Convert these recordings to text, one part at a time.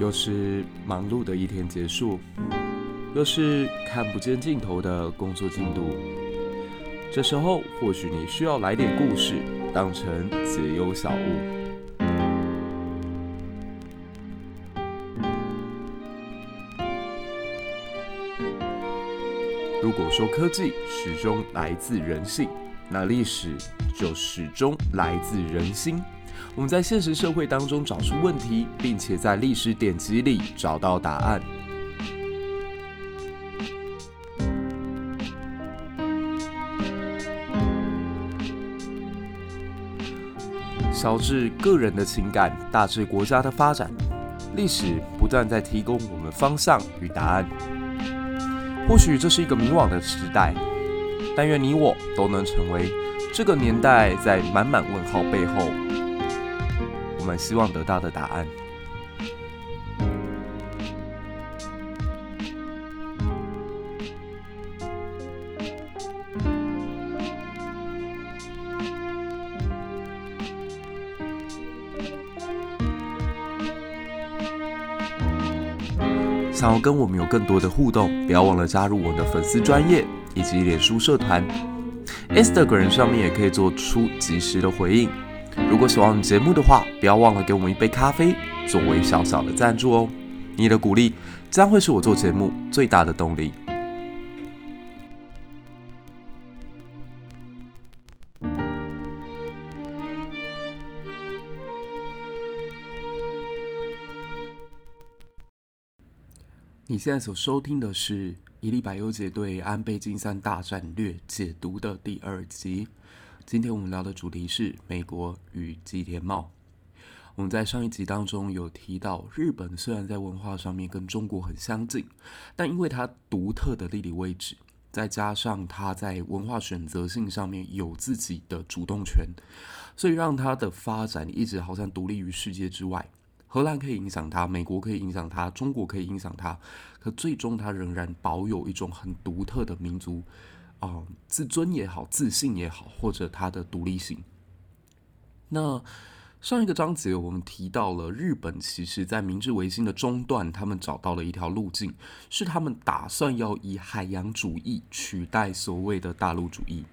又是忙碌的一天结束，又是看不见尽头的工作进度。这时候，或许你需要来点故事，当成解忧小物。如果说科技始终来自人性，那历史就始终来自人心。我们在现实社会当中找出问题，并且在历史典籍里找到答案。小至个人的情感，大至国家的发展，历史不断在提供我们方向与答案。或许这是一个迷惘的时代，但愿你我都能成为这个年代在满满问号背后。我们希望得到的答案。想要跟我们有更多的互动，不要忘了加入我的粉丝专业以及脸书社团，Instagram 上面也可以做出及时的回应。如果喜欢节目的话，不要忘了给我们一杯咖啡作为小小的赞助哦。你的鼓励将会是我做节目最大的动力。你现在所收听的是《一历百优解对安倍晋三大战略解读》的第二集。今天我们聊的主题是美国与吉田茂。我们在上一集当中有提到，日本虽然在文化上面跟中国很相近，但因为它独特的地理位置，再加上它在文化选择性上面有自己的主动权，所以让它的发展一直好像独立于世界之外。荷兰可以影响它，美国可以影响它，中国可以影响它，可最终它仍然保有一种很独特的民族。啊、自尊也好，自信也好，或者他的独立性。那上一个章节我们提到了日本，其实在明治维新的中段，他们找到了一条路径，是他们打算要以海洋主义取代所谓的大陆主义。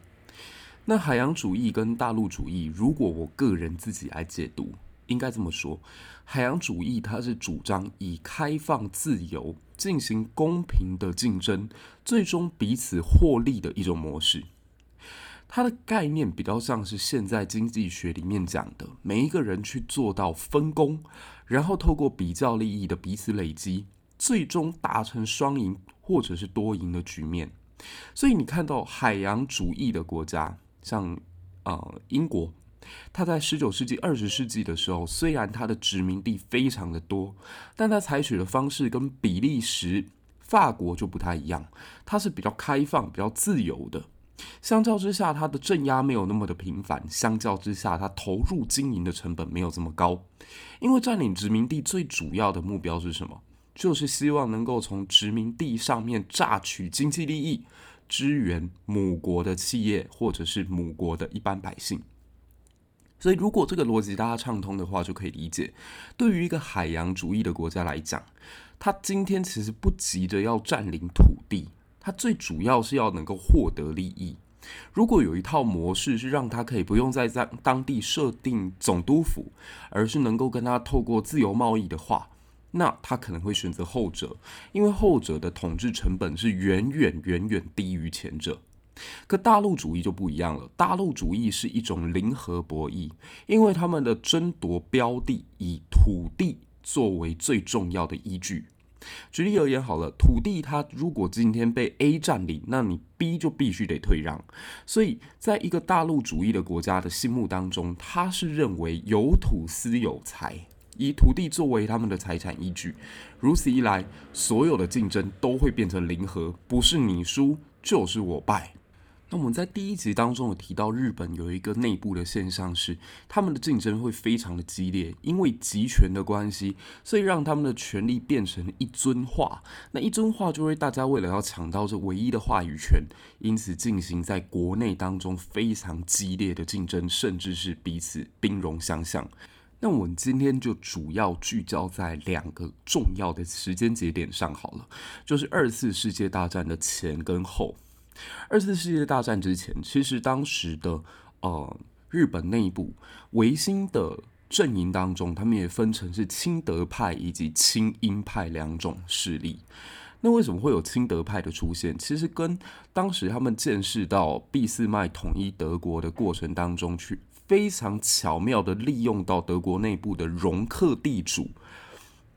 那海洋主义跟大陆主义，如果我个人自己来解读，应该这么说：海洋主义它是主张以开放自由。进行公平的竞争，最终彼此获利的一种模式。它的概念比较像是现在经济学里面讲的，每一个人去做到分工，然后透过比较利益的彼此累积，最终达成双赢或者是多赢的局面。所以你看到海洋主义的国家，像呃英国。他在十九世纪、二十世纪的时候，虽然他的殖民地非常的多，但他采取的方式跟比利时、法国就不太一样。他是比较开放、比较自由的。相较之下，他的镇压没有那么的频繁；相较之下，他投入经营的成本没有这么高。因为占领殖民地最主要的目标是什么？就是希望能够从殖民地上面榨取经济利益，支援母国的企业或者是母国的一般百姓。所以，如果这个逻辑大家畅通的话，就可以理解，对于一个海洋主义的国家来讲，他今天其实不急着要占领土地，他最主要是要能够获得利益。如果有一套模式是让他可以不用在在当地设定总督府，而是能够跟他透过自由贸易的话，那他可能会选择后者，因为后者的统治成本是远远远远低于前者。可大陆主义就不一样了，大陆主义是一种零和博弈，因为他们的争夺标的以土地作为最重要的依据。举例而言，好了，土地它如果今天被 A 占领，那你 B 就必须得退让。所以，在一个大陆主义的国家的心目当中，他是认为有土私有财，以土地作为他们的财产依据。如此一来，所有的竞争都会变成零和，不是你输就是我败。那我们在第一集当中有提到，日本有一个内部的现象是，他们的竞争会非常的激烈，因为集权的关系，所以让他们的权力变成一尊化。那一尊化就会大家为了要抢到这唯一的话语权，因此进行在国内当中非常激烈的竞争，甚至是彼此兵戎相向。那我们今天就主要聚焦在两个重要的时间节点上好了，就是二次世界大战的前跟后。二次世界大战之前，其实当时的呃日本内部维新的阵营当中，他们也分成是亲德派以及亲英派两种势力。那为什么会有亲德派的出现？其实跟当时他们见识到俾斯麦统一德国的过程当中，去非常巧妙地利用到德国内部的容克地主，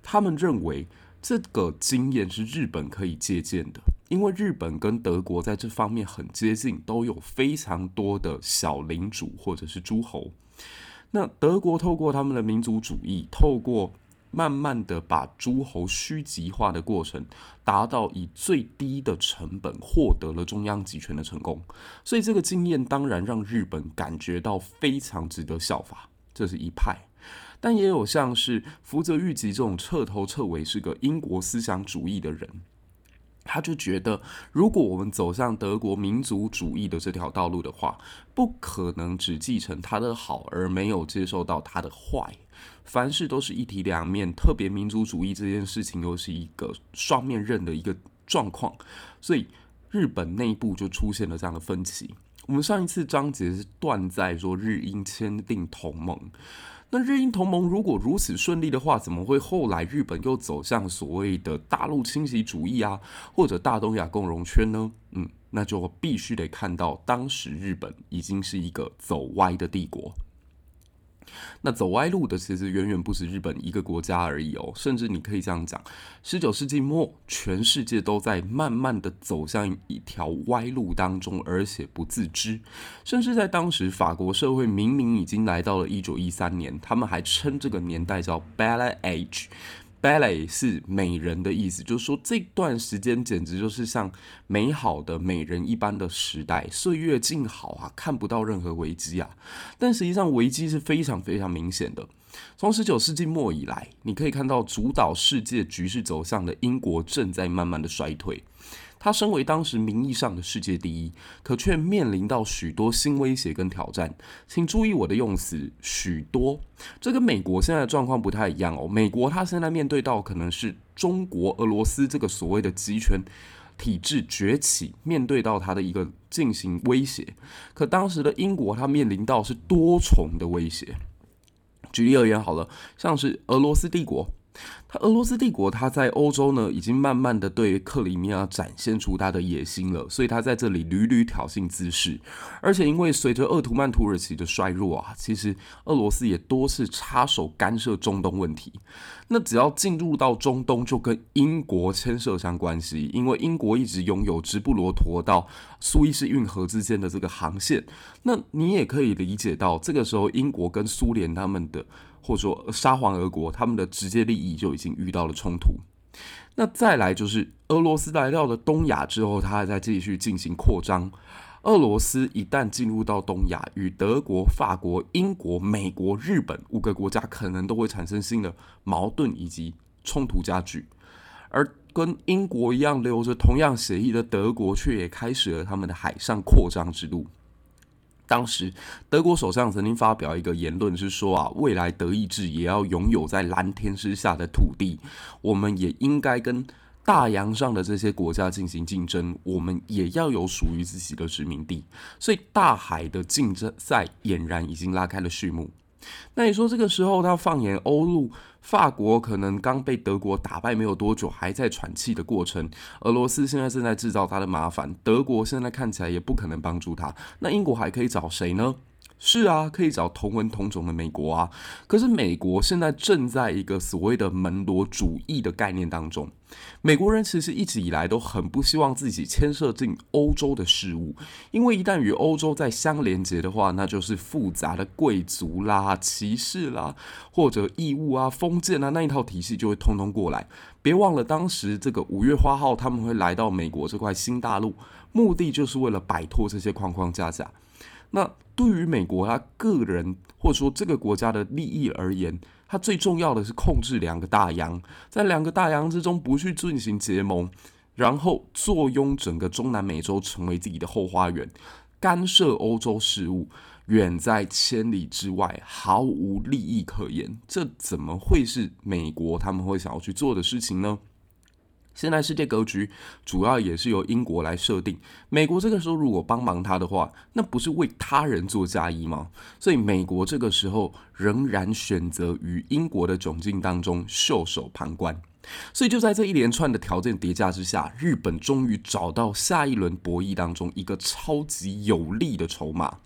他们认为这个经验是日本可以借鉴的，因为日本跟德国在这方面很接近，都有非常多的小领主或者是诸侯。那德国透过他们的民族主义，透过慢慢的把诸侯虚极化的过程，达到以最低的成本获得了中央集权的成功，所以这个经验当然让日本感觉到非常值得效法。这是一派，但也有像是福泽谕吉这种彻头彻尾是个英国思想主义的人。他就觉得，如果我们走向德国民族主义的这条道路的话，不可能只继承他的好而没有接受到他的坏，凡事都是一体两面。特别民族主义这件事情又是一个双面刃的一个状况，所以日本内部就出现了这样的分歧。我们上一次章节是断在说日英签订同盟。那日英同盟如果如此顺利的话，怎么会后来日本又走向所谓的大陆侵袭主义啊，或者大东亚共荣圈呢？嗯，那就必须得看到当时日本已经是一个走歪的帝国。那走歪路的其实远远不止日本一个国家而已哦，甚至你可以这样讲，十九世纪末，全世界都在慢慢的走向一条歪路当中，而且不自知。甚至在当时，法国社会明明已经来到了一九一三年，他们还称这个年代叫 b a l l e Age。Ballet 是美人的意思，就是说这段时间简直就是像美好的美人一般的时代，岁月静好啊，看不到任何危机啊。但实际上危机是非常非常明显的。从十九世纪末以来，你可以看到主导世界局势走向的英国正在慢慢的衰退。他身为当时名义上的世界第一，可却面临到许多新威胁跟挑战。请注意我的用词，许多。这跟美国现在的状况不太一样哦。美国他现在面对到可能是中国、俄罗斯这个所谓的集权体制崛起，面对到他的一个进行威胁。可当时的英国，他面临到是多重的威胁。举例而言，好了，像是俄罗斯帝国。他俄罗斯帝国，他在欧洲呢，已经慢慢的对克里米亚展现出他的野心了，所以他在这里屡屡挑衅滋事。而且因为随着鄂图曼土耳其的衰弱啊，其实俄罗斯也多次插手干涉中东问题。那只要进入到中东，就跟英国牵涉上关系，因为英国一直拥有直布罗陀到苏伊士运河之间的这个航线。那你也可以理解到，这个时候英国跟苏联他们的。或者说沙皇俄国，他们的直接利益就已经遇到了冲突。那再来就是俄罗斯来到了东亚之后，他还在继续进行扩张。俄罗斯一旦进入到东亚，与德国、法国、英国、美国、日本五个国家可能都会产生新的矛盾以及冲突加剧。而跟英国一样留着同样协议的德国，却也开始了他们的海上扩张之路。当时，德国首相曾经发表一个言论，是说啊，未来德意志也要拥有在蓝天之下的土地，我们也应该跟大洋上的这些国家进行竞争，我们也要有属于自己的殖民地。所以，大海的竞争赛俨然已经拉开了序幕。那你说这个时候，他放眼欧陆，法国可能刚被德国打败没有多久，还在喘气的过程。俄罗斯现在正在制造他的麻烦，德国现在看起来也不可能帮助他。那英国还可以找谁呢？是啊，可以找同文同种的美国啊。可是美国现在正在一个所谓的门罗主义的概念当中。美国人其实一直以来都很不希望自己牵涉进欧洲的事务，因为一旦与欧洲再相连接的话，那就是复杂的贵族啦、骑士啦，或者义务啊、封建啊那一套体系就会通通过来。别忘了，当时这个五月花号他们会来到美国这块新大陆，目的就是为了摆脱这些框框架架。那对于美国他个人或者说这个国家的利益而言，他最重要的是控制两个大洋，在两个大洋之中不去进行结盟，然后坐拥整个中南美洲成为自己的后花园，干涉欧洲事务，远在千里之外，毫无利益可言。这怎么会是美国他们会想要去做的事情呢？现在世界格局主要也是由英国来设定，美国这个时候如果帮忙他的话，那不是为他人做嫁衣吗？所以美国这个时候仍然选择于英国的窘境当中袖手旁观。所以就在这一连串的条件叠加之下，日本终于找到下一轮博弈当中一个超级有利的筹码。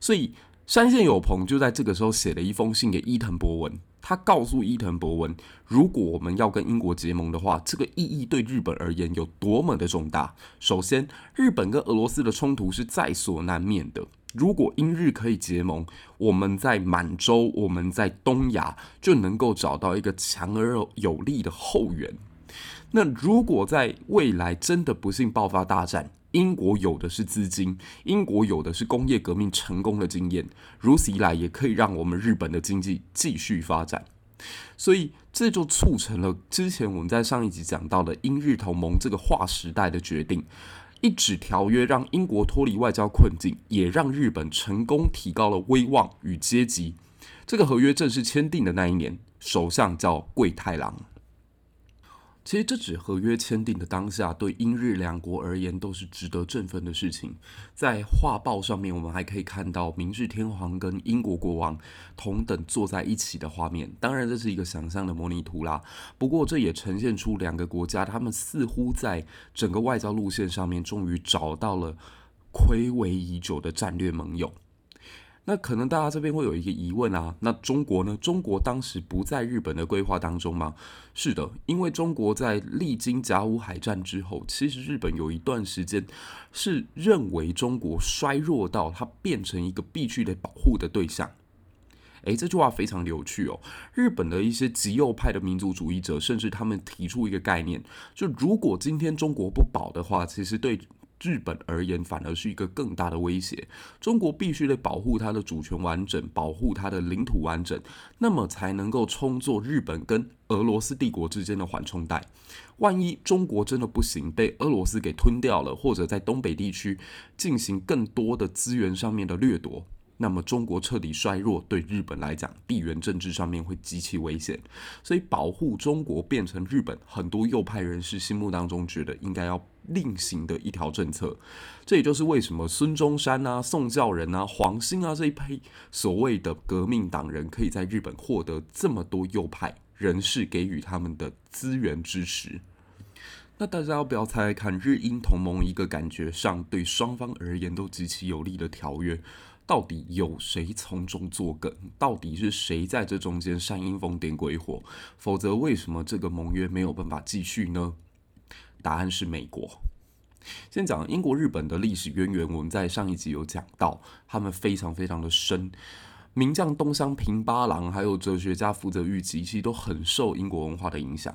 所以山县有朋就在这个时候写了一封信给伊藤博文。他告诉伊藤博文，如果我们要跟英国结盟的话，这个意义对日本而言有多么的重大。首先，日本跟俄罗斯的冲突是在所难免的。如果英日可以结盟，我们在满洲，我们在东亚就能够找到一个强而有力的后援。那如果在未来真的不幸爆发大战，英国有的是资金，英国有的是工业革命成功的经验，如此一来也可以让我们日本的经济继续发展，所以这就促成了之前我们在上一集讲到的英日同盟这个划时代的决定。一纸条约让英国脱离外交困境，也让日本成功提高了威望与阶级。这个合约正式签订的那一年，首相叫桂太郎。其实这纸合约签订的当下，对英日两国而言都是值得振奋的事情。在画报上面，我们还可以看到明治天皇跟英国国王同等坐在一起的画面。当然，这是一个想象的模拟图啦。不过，这也呈现出两个国家，他们似乎在整个外交路线上面，终于找到了睽违已久的战略盟友。那可能大家这边会有一个疑问啊，那中国呢？中国当时不在日本的规划当中吗？是的，因为中国在历经甲午海战之后，其实日本有一段时间是认为中国衰弱到它变成一个必须得保护的对象。诶，这句话非常有趣哦。日本的一些极右派的民族主义者，甚至他们提出一个概念，就如果今天中国不保的话，其实对。日本而言，反而是一个更大的威胁。中国必须得保护它的主权完整，保护它的领土完整，那么才能够充作日本跟俄罗斯帝国之间的缓冲带。万一中国真的不行，被俄罗斯给吞掉了，或者在东北地区进行更多的资源上面的掠夺。那么中国彻底衰弱，对日本来讲，地缘政治上面会极其危险。所以保护中国变成日本很多右派人士心目当中觉得应该要另行的一条政策。这也就是为什么孙中山啊、宋教仁啊、黄兴啊这一批所谓的革命党人可以在日本获得这么多右派人士给予他们的资源支持。那大家要不要猜猜看，日英同盟一个感觉上对双方而言都极其有利的条约？到底有谁从中作梗？到底是谁在这中间煽阴风点鬼火？否则，为什么这个盟约没有办法继续呢？答案是美国。先讲英国、日本的历史渊源，我们在上一集有讲到，他们非常非常的深。名将东乡平八郎，还有哲学家福泽谕吉，其实都很受英国文化的影响。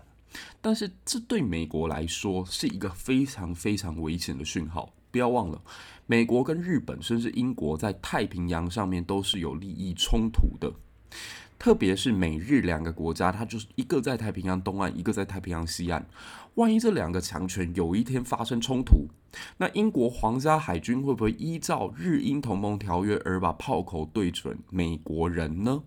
但是，这对美国来说是一个非常非常危险的讯号。不要忘了，美国跟日本甚至英国在太平洋上面都是有利益冲突的，特别是美日两个国家，它就是一个在太平洋东岸，一个在太平洋西岸。万一这两个强权有一天发生冲突，那英国皇家海军会不会依照日英同盟条约而把炮口对准美国人呢？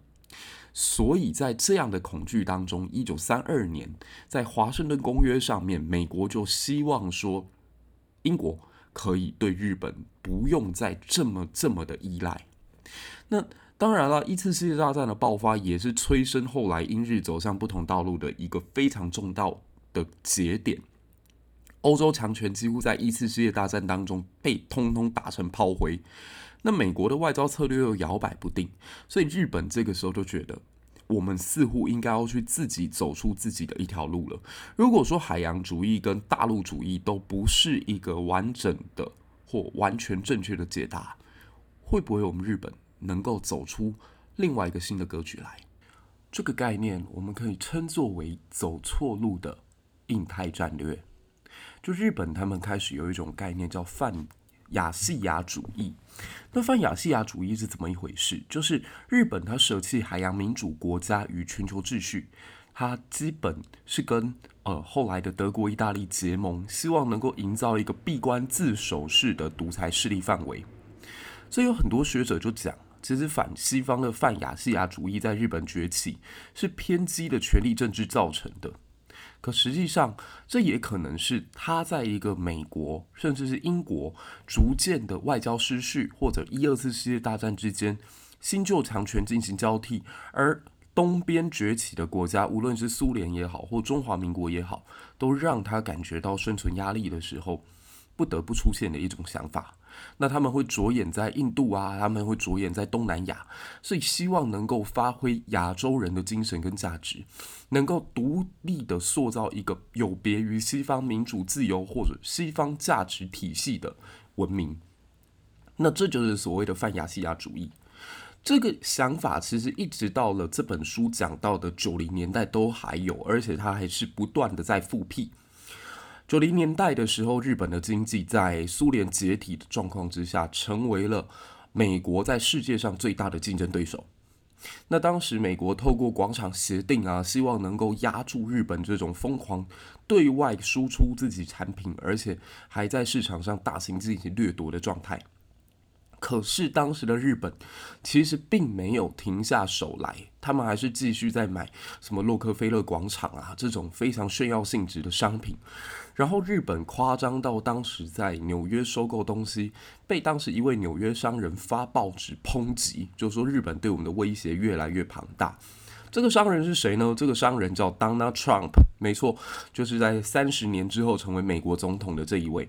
所以在这样的恐惧当中，一九三二年在华盛顿公约上面，美国就希望说英国。可以对日本不用再这么这么的依赖。那当然了，一次世界大战的爆发也是催生后来英日走向不同道路的一个非常重要的节点。欧洲强权几乎在一次世界大战当中被通通打成炮灰。那美国的外交策略又摇摆不定，所以日本这个时候就觉得。我们似乎应该要去自己走出自己的一条路了。如果说海洋主义跟大陆主义都不是一个完整的或完全正确的解答，会不会我们日本能够走出另外一个新的格局来？这个概念我们可以称作为走错路的印太战略。就日本他们开始有一种概念叫泛亚细亚主义，那泛亚细亚主义是怎么一回事？就是日本它舍弃海洋民主国家与全球秩序，它基本是跟呃后来的德国、意大利结盟，希望能够营造一个闭关自守式的独裁势力范围。所以有很多学者就讲，其实反西方的泛亚细亚主义在日本崛起，是偏激的权力政治造成的。可实际上，这也可能是他在一个美国甚至是英国逐渐的外交失序，或者一二次世界大战之间新旧强权进行交替，而东边崛起的国家，无论是苏联也好，或中华民国也好，都让他感觉到生存压力的时候，不得不出现的一种想法。那他们会着眼在印度啊，他们会着眼在东南亚，所以希望能够发挥亚洲人的精神跟价值，能够独立的塑造一个有别于西方民主自由或者西方价值体系的文明。那这就是所谓的泛亚细亚主义。这个想法其实一直到了这本书讲到的九零年代都还有，而且它还是不断的在复辟。九零年代的时候，日本的经济在苏联解体的状况之下，成为了美国在世界上最大的竞争对手。那当时美国透过广场协定啊，希望能够压住日本这种疯狂对外输出自己产品，而且还在市场上大型进行掠夺的状态。可是当时的日本其实并没有停下手来，他们还是继续在买什么洛克菲勒广场啊这种非常炫耀性质的商品。然后日本夸张到当时在纽约收购东西，被当时一位纽约商人发报纸抨击，就说日本对我们的威胁越来越庞大。这个商人是谁呢？这个商人叫 Donald Trump，没错，就是在三十年之后成为美国总统的这一位。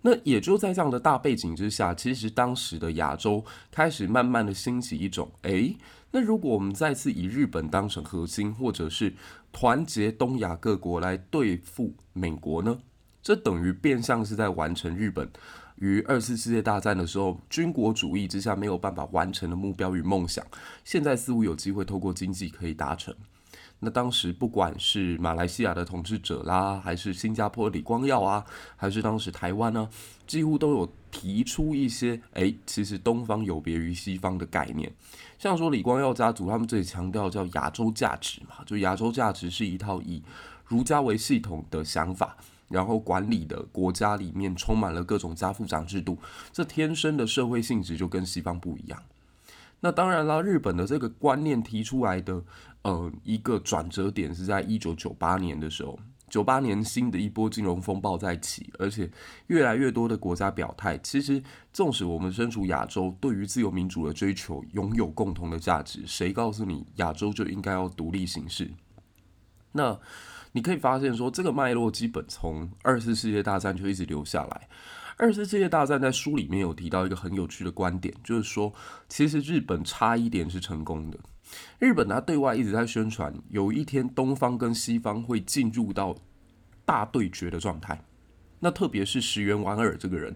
那也就在这样的大背景之下，其实当时的亚洲开始慢慢的兴起一种，诶，那如果我们再次以日本当成核心，或者是团结东亚各国来对付美国呢？这等于变相是在完成日本于二次世界大战的时候军国主义之下没有办法完成的目标与梦想，现在似乎有机会透过经济可以达成。那当时不管是马来西亚的统治者啦，还是新加坡李光耀啊，还是当时台湾呢，几乎都有提出一些，诶，其实东方有别于西方的概念。像说李光耀家族，他们这里强调叫亚洲价值嘛，就亚洲价值是一套以儒家为系统的想法，然后管理的国家里面充满了各种家父长制度，这天生的社会性质就跟西方不一样。那当然啦，日本的这个观念提出来的，呃，一个转折点是在一九九八年的时候，九八年新的一波金融风暴在起，而且越来越多的国家表态，其实纵使我们身处亚洲，对于自由民主的追求拥有共同的价值，谁告诉你亚洲就应该要独立行事？那你可以发现说，这个脉络基本从二次世界大战就一直留下来。二次世界大战在书里面有提到一个很有趣的观点，就是说，其实日本差一点是成功的。日本它对外一直在宣传，有一天东方跟西方会进入到大对决的状态。那特别是石原莞尔这个人，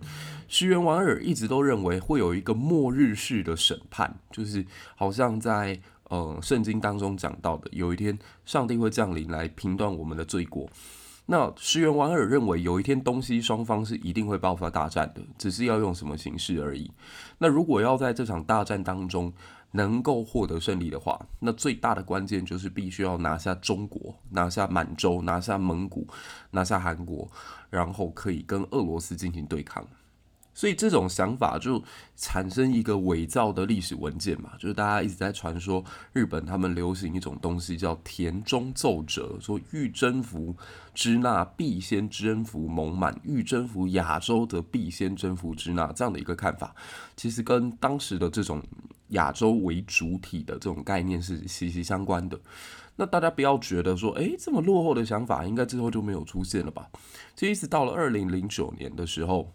石原莞尔一直都认为会有一个末日式的审判，就是好像在呃圣经当中讲到的，有一天上帝会降临来评断我们的罪过。那石原莞尔认为，有一天东西双方是一定会爆发大战的，只是要用什么形式而已。那如果要在这场大战当中能够获得胜利的话，那最大的关键就是必须要拿下中国、拿下满洲、拿下蒙古、拿下韩国，然后可以跟俄罗斯进行对抗。所以这种想法就产生一个伪造的历史文件嘛，就是大家一直在传说日本他们流行一种东西叫田中奏折，说欲征服支那必先征服蒙满，欲征服亚洲则必先征服支那这样的一个看法，其实跟当时的这种亚洲为主体的这种概念是息息相关的。那大家不要觉得说，诶，这么落后的想法应该之后就没有出现了吧？其实一直到了二零零九年的时候。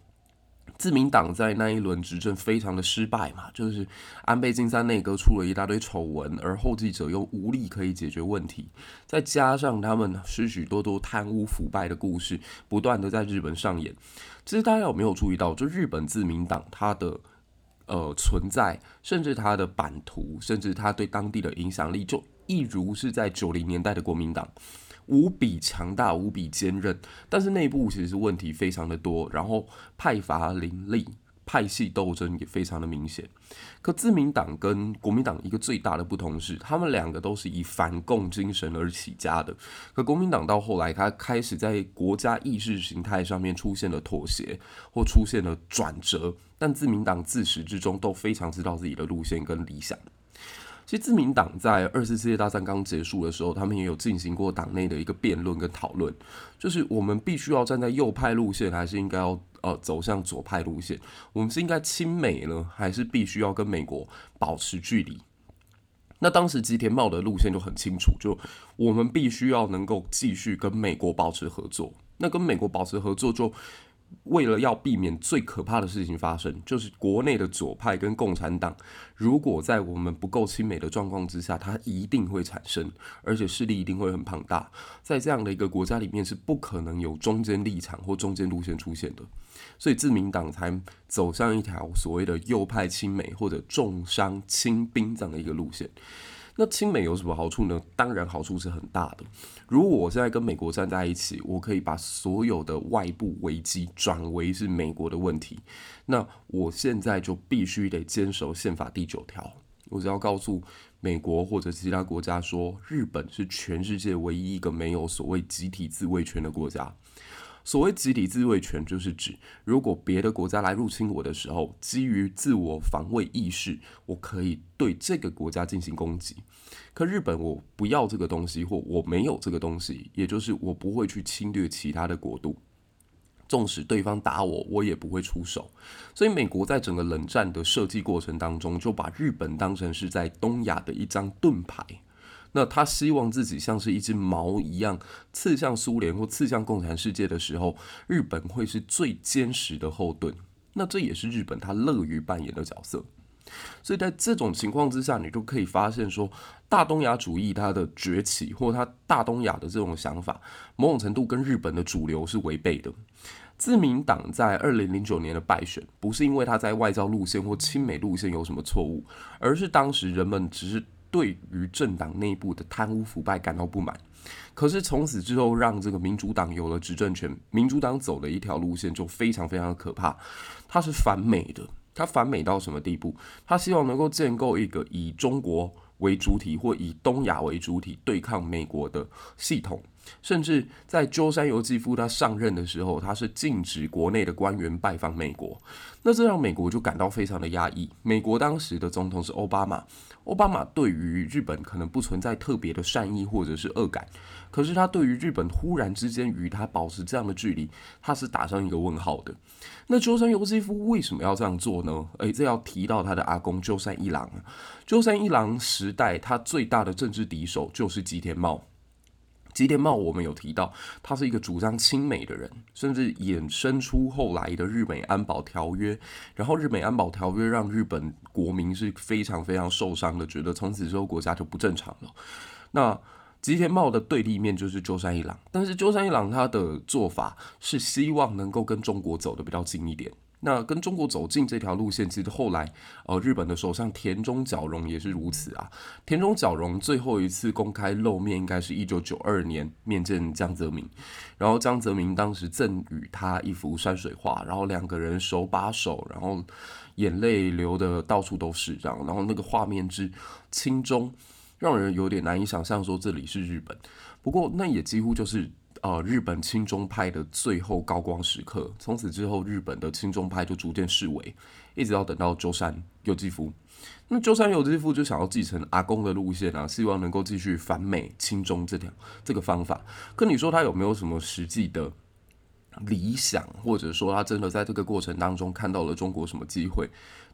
自民党在那一轮执政非常的失败嘛，就是安倍晋三内阁出了一大堆丑闻，而后继者又无力可以解决问题，再加上他们许许多多贪污腐败的故事不断的在日本上演。其实大家有没有注意到，就日本自民党它的呃存在，甚至它的版图，甚至它对当地的影响力，就一如是在九零年代的国民党。无比强大，无比坚韧，但是内部其实问题非常的多，然后派阀林立，派系斗争也非常的明显。可自民党跟国民党一个最大的不同是，他们两个都是以反共精神而起家的。可国民党到后来，他开始在国家意识形态上面出现了妥协或出现了转折，但自民党自始至终都非常知道自己的路线跟理想。其实自民党在二次世界大战刚结束的时候，他们也有进行过党内的一个辩论跟讨论，就是我们必须要站在右派路线，还是应该要呃走向左派路线？我们是应该亲美呢，还是必须要跟美国保持距离？那当时吉田茂的路线就很清楚，就我们必须要能够继续跟美国保持合作。那跟美国保持合作就。为了要避免最可怕的事情发生，就是国内的左派跟共产党，如果在我们不够亲美的状况之下，它一定会产生，而且势力一定会很庞大。在这样的一个国家里面，是不可能有中间立场或中间路线出现的，所以自民党才走上一条所谓的右派亲美或者重商轻兵这样的一个路线。那亲美有什么好处呢？当然好处是很大的。如果我现在跟美国站在一起，我可以把所有的外部危机转为是美国的问题。那我现在就必须得坚守宪法第九条。我只要告诉美国或者其他国家说，日本是全世界唯一一个没有所谓集体自卫权的国家。所谓集体自卫权，就是指如果别的国家来入侵我的时候，基于自我防卫意识，我可以对这个国家进行攻击。可日本我不要这个东西，或我没有这个东西，也就是我不会去侵略其他的国度。纵使对方打我，我也不会出手。所以美国在整个冷战的设计过程当中，就把日本当成是在东亚的一张盾牌。那他希望自己像是一只矛一样刺向苏联或刺向共产世界的时候，日本会是最坚实的后盾。那这也是日本他乐于扮演的角色。所以在这种情况之下，你就可以发现说，大东亚主义它的崛起，或它大东亚的这种想法，某种程度跟日本的主流是违背的。自民党在二零零九年的败选，不是因为他在外交路线或亲美路线有什么错误，而是当时人们只是。对于政党内部的贪污腐败感到不满，可是从此之后，让这个民主党有了执政权。民主党走的一条路线就非常非常的可怕，它是反美的。它反美到什么地步？它希望能够建构一个以中国为主体或以东亚为主体对抗美国的系统。甚至在鸠山由纪夫他上任的时候，他是禁止国内的官员拜访美国，那这让美国就感到非常的压抑。美国当时的总统是奥巴马，奥巴马对于日本可能不存在特别的善意或者是恶感，可是他对于日本忽然之间与他保持这样的距离，他是打上一个问号的。那鸠山由纪夫为什么要这样做呢？诶，这要提到他的阿公鸠山一郎。鸠山一郎时代，他最大的政治敌手就是吉田茂。吉田茂，我们有提到，他是一个主张亲美的人，甚至衍生出后来的日美安保条约。然后，日美安保条约让日本国民是非常非常受伤的，觉得从此之后国家就不正常了。那吉田茂的对立面就是鸠山一郎，但是鸠山一郎他的做法是希望能够跟中国走得比较近一点。那跟中国走近这条路线，其实后来，呃，日本的首相田中角荣也是如此啊。田中角荣最后一次公开露面，应该是一九九二年面见江泽民，然后江泽民当时赠予他一幅山水画，然后两个人手把手，然后眼泪流得到处都是，这样，然后那个画面之亲中，让人有点难以想象说这里是日本。不过那也几乎就是。呃，日本亲中派的最后高光时刻，从此之后，日本的亲中派就逐渐式微，一直要等到鸠山由纪夫。那鸠山由纪夫就想要继承阿公的路线啊，希望能够继续反美亲中这条这个方法。可你说他有没有什么实际的理想，或者说他真的在这个过程当中看到了中国什么机会？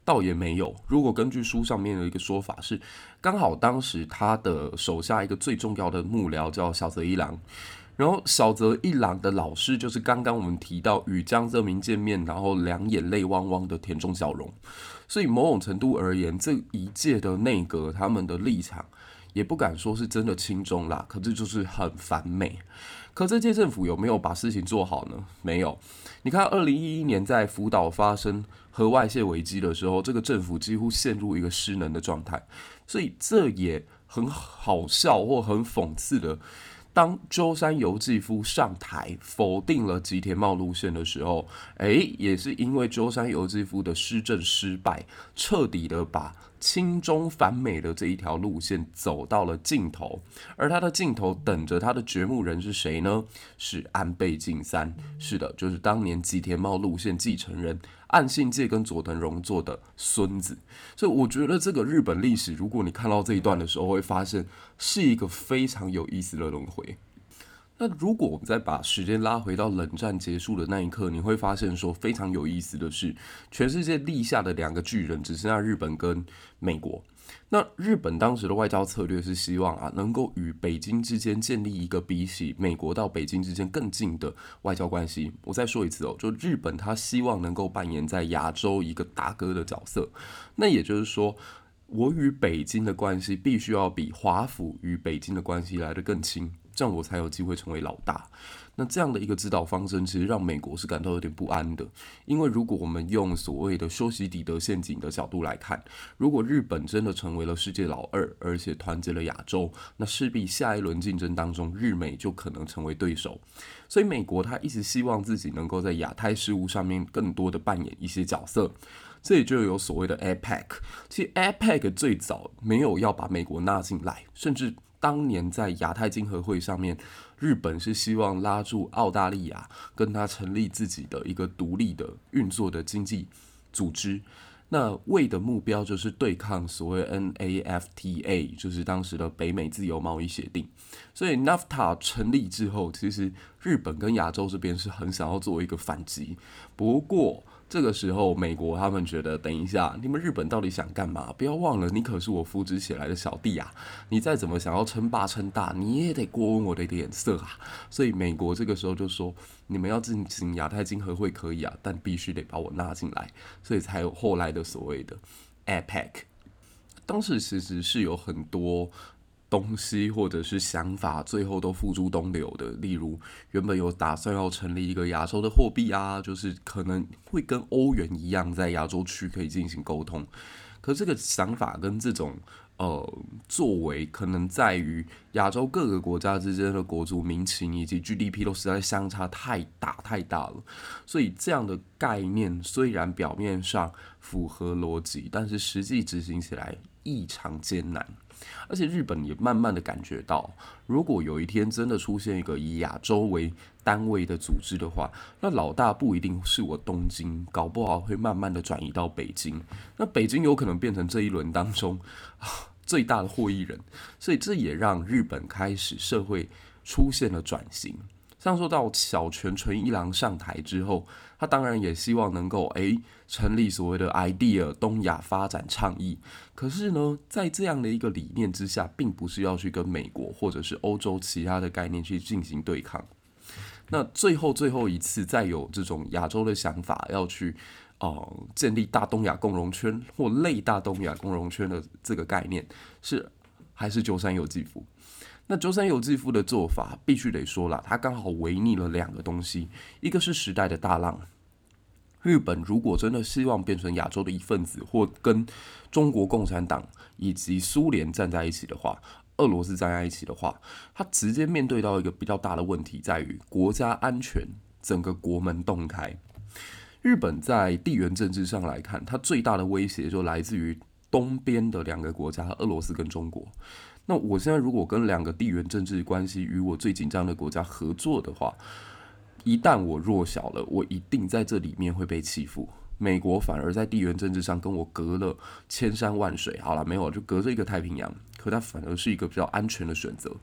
倒也没有。如果根据书上面的一个说法是，刚好当时他的手下一个最重要的幕僚叫小泽一郎。然后小泽一郎的老师就是刚刚我们提到与江泽民见面，然后两眼泪汪汪的田中角荣。所以某种程度而言，这一届的内阁他们的立场也不敢说是真的亲中啦，可是就是很反美。可这届政府有没有把事情做好呢？没有。你看，二零一一年在福岛发生核外泄危机的时候，这个政府几乎陷入一个失能的状态。所以这也很好笑或很讽刺的。当舟山由纪夫上台否定了吉田茂路线的时候，哎，也是因为舟山由纪夫的施政失败，彻底的把亲中反美的这一条路线走到了尽头。而他的尽头等着他的掘墓人是谁呢？是安倍晋三。是的，就是当年吉田茂路线继承人岸信介跟佐藤荣作的孙子。所以我觉得这个日本历史，如果你看到这一段的时候，会发现是一个非常有意思的轮回。那如果我们再把时间拉回到冷战结束的那一刻，你会发现说非常有意思的是，全世界立下的两个巨人只剩下日本跟美国。那日本当时的外交策略是希望啊，能够与北京之间建立一个比起美国到北京之间更近的外交关系。我再说一次哦，就日本他希望能够扮演在亚洲一个大哥的角色。那也就是说，我与北京的关系必须要比华府与北京的关系来得更亲。这样我才有机会成为老大。那这样的一个指导方针，其实让美国是感到有点不安的。因为如果我们用所谓的修昔底德陷阱的角度来看，如果日本真的成为了世界老二，而且团结了亚洲，那势必下一轮竞争当中，日美就可能成为对手。所以美国他一直希望自己能够在亚太事务上面更多的扮演一些角色。这里就有所谓的 APEC。其实 APEC 最早没有要把美国纳进来，甚至。当年在亚太经合会上面，日本是希望拉住澳大利亚，跟他成立自己的一个独立的运作的经济组织。那为的目标就是对抗所谓 NAFTA，就是当时的北美自由贸易协定。所以 NAFTA 成立之后，其实日本跟亚洲这边是很想要做一个反击。不过，这个时候，美国他们觉得，等一下，你们日本到底想干嘛？不要忘了，你可是我扶植起来的小弟啊！你再怎么想要称霸称大，你也得过问我的脸色啊！所以，美国这个时候就说，你们要进行亚太经合会可以啊，但必须得把我纳进来，所以才有后来的所谓的 APEC。当时其实是有很多。东西或者是想法，最后都付诸东流的。例如，原本有打算要成立一个亚洲的货币啊，就是可能会跟欧元一样，在亚洲区可以进行沟通。可这个想法跟这种呃作为，可能在于亚洲各个国家之间的国族民情以及 GDP 都实在相差太大太大了。所以这样的概念虽然表面上符合逻辑，但是实际执行起来异常艰难。而且日本也慢慢的感觉到，如果有一天真的出现一个以亚洲为单位的组织的话，那老大不一定是我东京，搞不好会慢慢的转移到北京，那北京有可能变成这一轮当中 最大的获益人，所以这也让日本开始社会出现了转型。像说到小泉纯一郎上台之后，他当然也希望能够诶成立所谓的 IDEA 东亚发展倡议。可是呢，在这样的一个理念之下，并不是要去跟美国或者是欧洲其他的概念去进行对抗。那最后最后一次再有这种亚洲的想法要去呃建立大东亚共荣圈或类大东亚共荣圈的这个概念，是还是鸠山由纪夫。那鸠山由纪夫的做法必须得说了，他刚好违逆了两个东西，一个是时代的大浪。日本如果真的希望变成亚洲的一份子，或跟中国共产党以及苏联站在一起的话，俄罗斯站在一起的话，他直接面对到一个比较大的问题，在于国家安全，整个国门洞开。日本在地缘政治上来看，它最大的威胁就来自于东边的两个国家，俄罗斯跟中国。那我现在如果跟两个地缘政治关系与我最紧张的国家合作的话，一旦我弱小了，我一定在这里面会被欺负。美国反而在地缘政治上跟我隔了千山万水，好了，没有，就隔着一个太平洋，可它反而是一个比较安全的选择。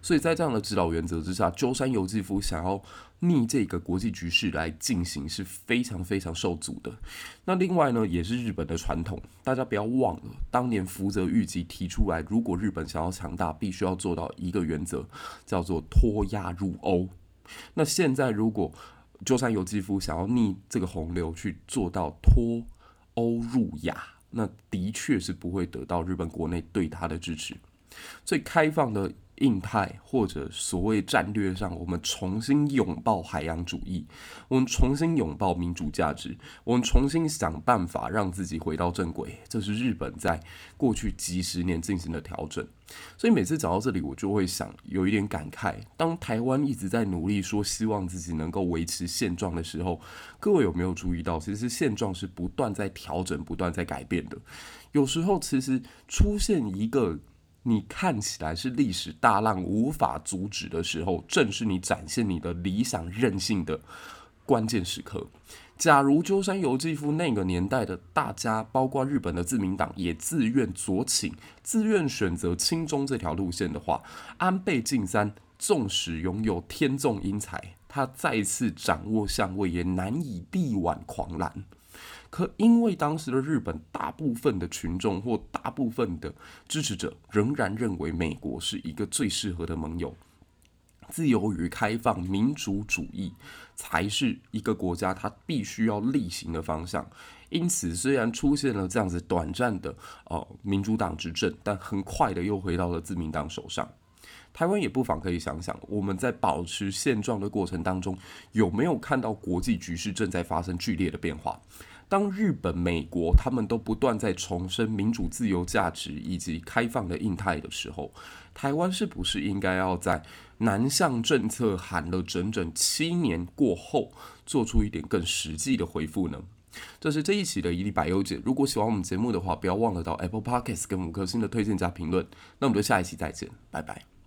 所以在这样的指导原则之下，鸠山由纪夫想要逆这个国际局势来进行是非常非常受阻的。那另外呢，也是日本的传统，大家不要忘了，当年福泽谕吉提出来，如果日本想要强大，必须要做到一个原则，叫做脱亚入欧。那现在如果鸠山由纪夫想要逆这个洪流去做到脱欧入亚，那的确是不会得到日本国内对他的支持。最开放的。印太或者所谓战略上，我们重新拥抱海洋主义，我们重新拥抱民主价值，我们重新想办法让自己回到正轨。这是日本在过去几十年进行的调整。所以每次讲到这里，我就会想有一点感慨：当台湾一直在努力说希望自己能够维持现状的时候，各位有没有注意到，其实现状是不断在调整、不断在改变的。有时候，其实出现一个你看起来是历史大浪无法阻止的时候，正是你展现你的理想韧性的关键时刻。假如鸠山由纪夫那个年代的大家，包括日本的自民党，也自愿左倾、自愿选择亲中这条路线的话，安倍晋三纵使拥有天纵英才，他再次掌握相位也难以力挽狂澜。可因为当时的日本大部分的群众或大部分的支持者仍然认为美国是一个最适合的盟友，自由与开放、民主主义才是一个国家它必须要力行的方向。因此，虽然出现了这样子短暂的哦民主党执政，但很快的又回到了自民党手上。台湾也不妨可以想想，我们在保持现状的过程当中，有没有看到国际局势正在发生剧烈的变化？当日本、美国他们都不断在重申民主、自由价值以及开放的印太的时候，台湾是不是应该要在南向政策喊了整整七年过后，做出一点更实际的回复呢？这是这一期的一历百忧解。如果喜欢我们节目的话，不要忘了到 Apple Podcast 跟五颗星的推荐加评论。那我们就下一期再见，拜拜。